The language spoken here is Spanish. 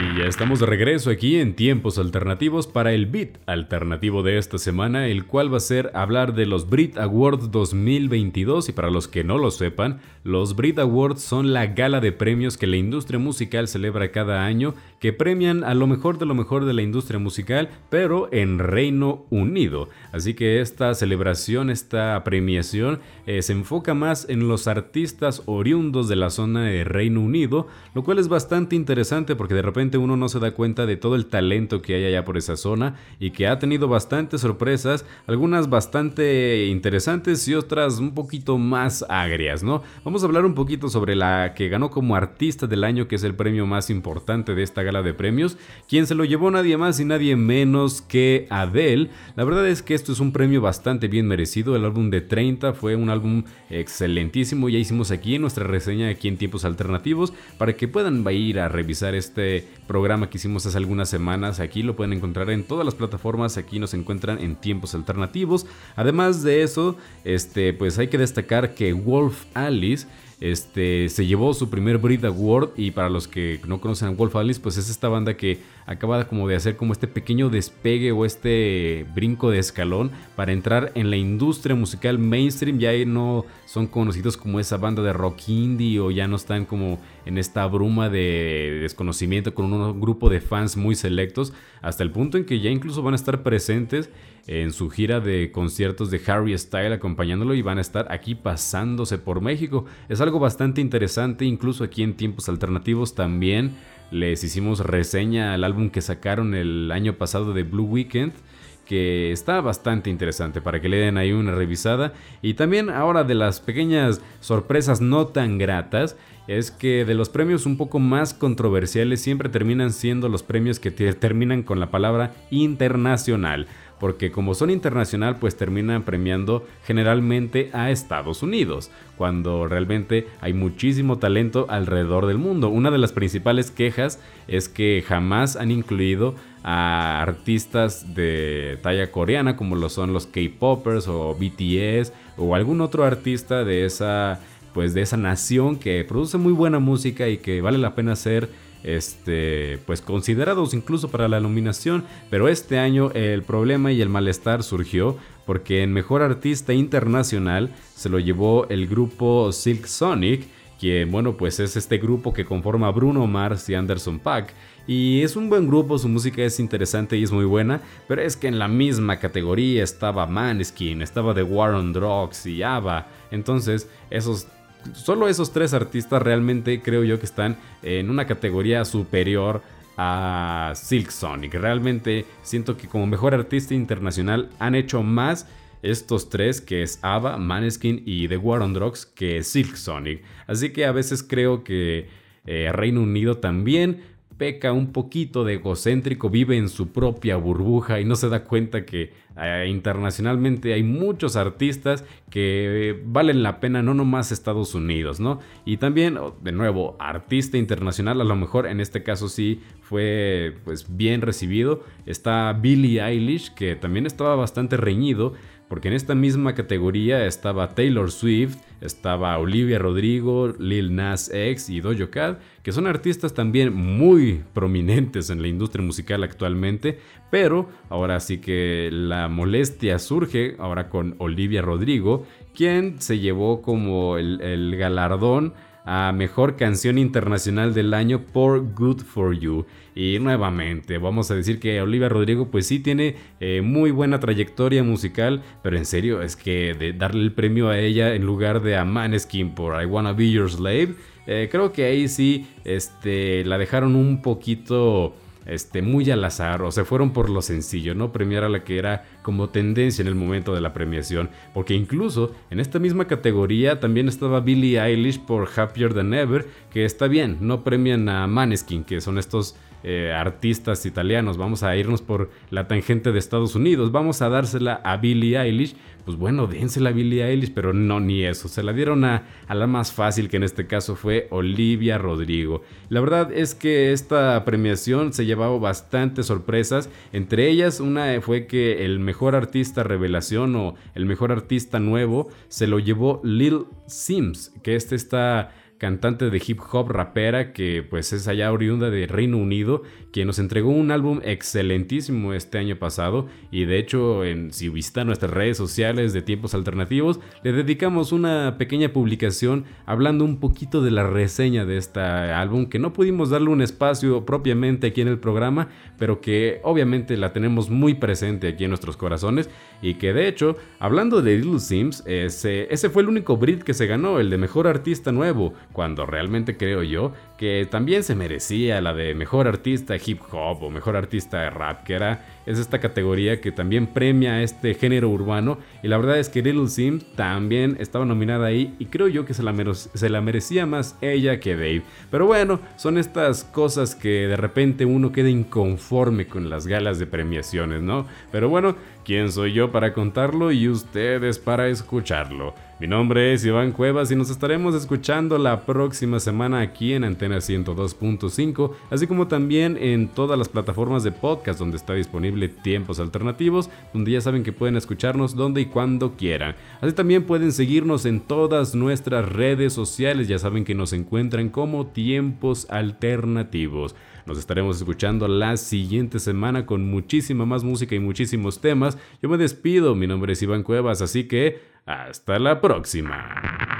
Y ya estamos de regreso aquí en tiempos alternativos para el beat alternativo de esta semana, el cual va a ser hablar de los Brit Awards 2022 y para los que no lo sepan, los Brit Awards son la gala de premios que la industria musical celebra cada año, que premian a lo mejor de lo mejor de la industria musical, pero en Reino Unido. Así que esta celebración, esta premiación eh, se enfoca más en los artistas oriundos de la zona de Reino Unido, lo cual es bastante interesante porque de repente uno no se da cuenta de todo el talento que hay allá por esa zona y que ha tenido bastantes sorpresas, algunas bastante interesantes y otras un poquito más agrias, ¿no? Vamos a hablar un poquito sobre la que ganó como artista del año, que es el premio más importante de esta gala de premios, quien se lo llevó nadie más y nadie menos que Adele. La verdad es que esto es un premio bastante bien merecido, el álbum de 30 fue un álbum excelentísimo, ya hicimos aquí nuestra reseña aquí en tiempos alternativos para que puedan ir a revisar este programa que hicimos hace algunas semanas. Aquí lo pueden encontrar en todas las plataformas. Aquí nos encuentran en tiempos alternativos. Además de eso, este, pues hay que destacar que Wolf Alice este, se llevó su primer Brit Award y para los que no conocen a Wolf Alice, pues es esta banda que acaba como de hacer como este pequeño despegue o este brinco de escalón para entrar en la industria musical mainstream. Ya no son conocidos como esa banda de rock indie o ya no están como en esta bruma de desconocimiento con un grupo de fans muy selectos, hasta el punto en que ya incluso van a estar presentes en su gira de conciertos de Harry Style acompañándolo y van a estar aquí pasándose por México. Es algo bastante interesante, incluso aquí en tiempos alternativos también les hicimos reseña al álbum que sacaron el año pasado de Blue Weekend que está bastante interesante para que le den ahí una revisada. Y también ahora de las pequeñas sorpresas no tan gratas, es que de los premios un poco más controversiales siempre terminan siendo los premios que terminan con la palabra internacional porque como son internacional pues terminan premiando generalmente a Estados Unidos, cuando realmente hay muchísimo talento alrededor del mundo. Una de las principales quejas es que jamás han incluido a artistas de talla coreana como lo son los K-popers o BTS o algún otro artista de esa pues de esa nación que produce muy buena música y que vale la pena ser este, pues considerados incluso para la nominación, pero este año el problema y el malestar surgió porque en Mejor Artista Internacional se lo llevó el grupo Silk Sonic, que bueno pues es este grupo que conforma Bruno Mars y Anderson Paak. Y es un buen grupo, su música es interesante y es muy buena, pero es que en la misma categoría estaba Maneskin, estaba The War on Drugs y ABBA. Entonces, esos solo esos tres artistas realmente creo yo que están en una categoría superior a Silk Sonic. Realmente siento que como mejor artista internacional han hecho más estos tres, que es ABBA, Maneskin y The War on Drugs, que Silk Sonic. Así que a veces creo que eh, Reino Unido también peca un poquito de egocéntrico, vive en su propia burbuja y no se da cuenta que eh, internacionalmente hay muchos artistas que valen la pena, no nomás Estados Unidos, ¿no? Y también, oh, de nuevo, artista internacional, a lo mejor en este caso sí fue pues bien recibido. Está Billie Eilish, que también estaba bastante reñido porque en esta misma categoría estaba Taylor Swift, estaba Olivia Rodrigo, Lil Nas X y Dojo Cat, que son artistas también muy prominentes en la industria musical actualmente, pero ahora sí que la molestia surge ahora con Olivia Rodrigo, quien se llevó como el, el galardón a Mejor Canción Internacional del Año por Good For You. Y nuevamente, vamos a decir que Olivia Rodrigo pues sí tiene eh, muy buena trayectoria musical, pero en serio es que de darle el premio a ella en lugar de a Maneskin por I Wanna Be Your Slave, eh, creo que ahí sí este, la dejaron un poquito este, muy al azar o se fueron por lo sencillo, no premiar a la que era como tendencia en el momento de la premiación, porque incluso en esta misma categoría también estaba Billie Eilish por Happier Than Ever, que está bien, no premian a Maneskin, que son estos eh, artistas italianos, vamos a irnos por la tangente de Estados Unidos, vamos a dársela a Billie Eilish, pues bueno, dénsela a Billie Eilish, pero no ni eso, se la dieron a, a, la más fácil que en este caso fue Olivia Rodrigo. La verdad es que esta premiación se llevaba bastantes sorpresas, entre ellas una fue que el mejor artista revelación o el mejor artista nuevo se lo llevó Lil Sims, que este está cantante de hip hop rapera que pues es allá oriunda de Reino Unido, quien nos entregó un álbum excelentísimo este año pasado. Y de hecho en, si visita nuestras redes sociales de tiempos alternativos, le dedicamos una pequeña publicación hablando un poquito de la reseña de este álbum que no pudimos darle un espacio propiamente aquí en el programa, pero que obviamente la tenemos muy presente aquí en nuestros corazones. Y que de hecho, hablando de Little Sims, ese, ese fue el único Brit que se ganó, el de mejor artista nuevo, cuando realmente creo yo que también se merecía la de mejor artista hip hop o mejor artista de rap, que era es esta categoría que también premia este género urbano y la verdad es que Little Sims también estaba nominada ahí y creo yo que se la, se la merecía más ella que Dave. Pero bueno, son estas cosas que de repente uno queda inconforme con las galas de premiaciones, ¿no? Pero bueno, ¿quién soy yo para contarlo y ustedes para escucharlo? Mi nombre es Iván Cuevas y nos estaremos escuchando la próxima semana aquí en Antena 102.5, así como también en todas las plataformas de podcast donde está disponible Tiempos Alternativos, donde ya saben que pueden escucharnos donde y cuando quieran. Así también pueden seguirnos en todas nuestras redes sociales, ya saben que nos encuentran como Tiempos Alternativos. Nos estaremos escuchando la siguiente semana con muchísima más música y muchísimos temas. Yo me despido, mi nombre es Iván Cuevas, así que hasta la próxima.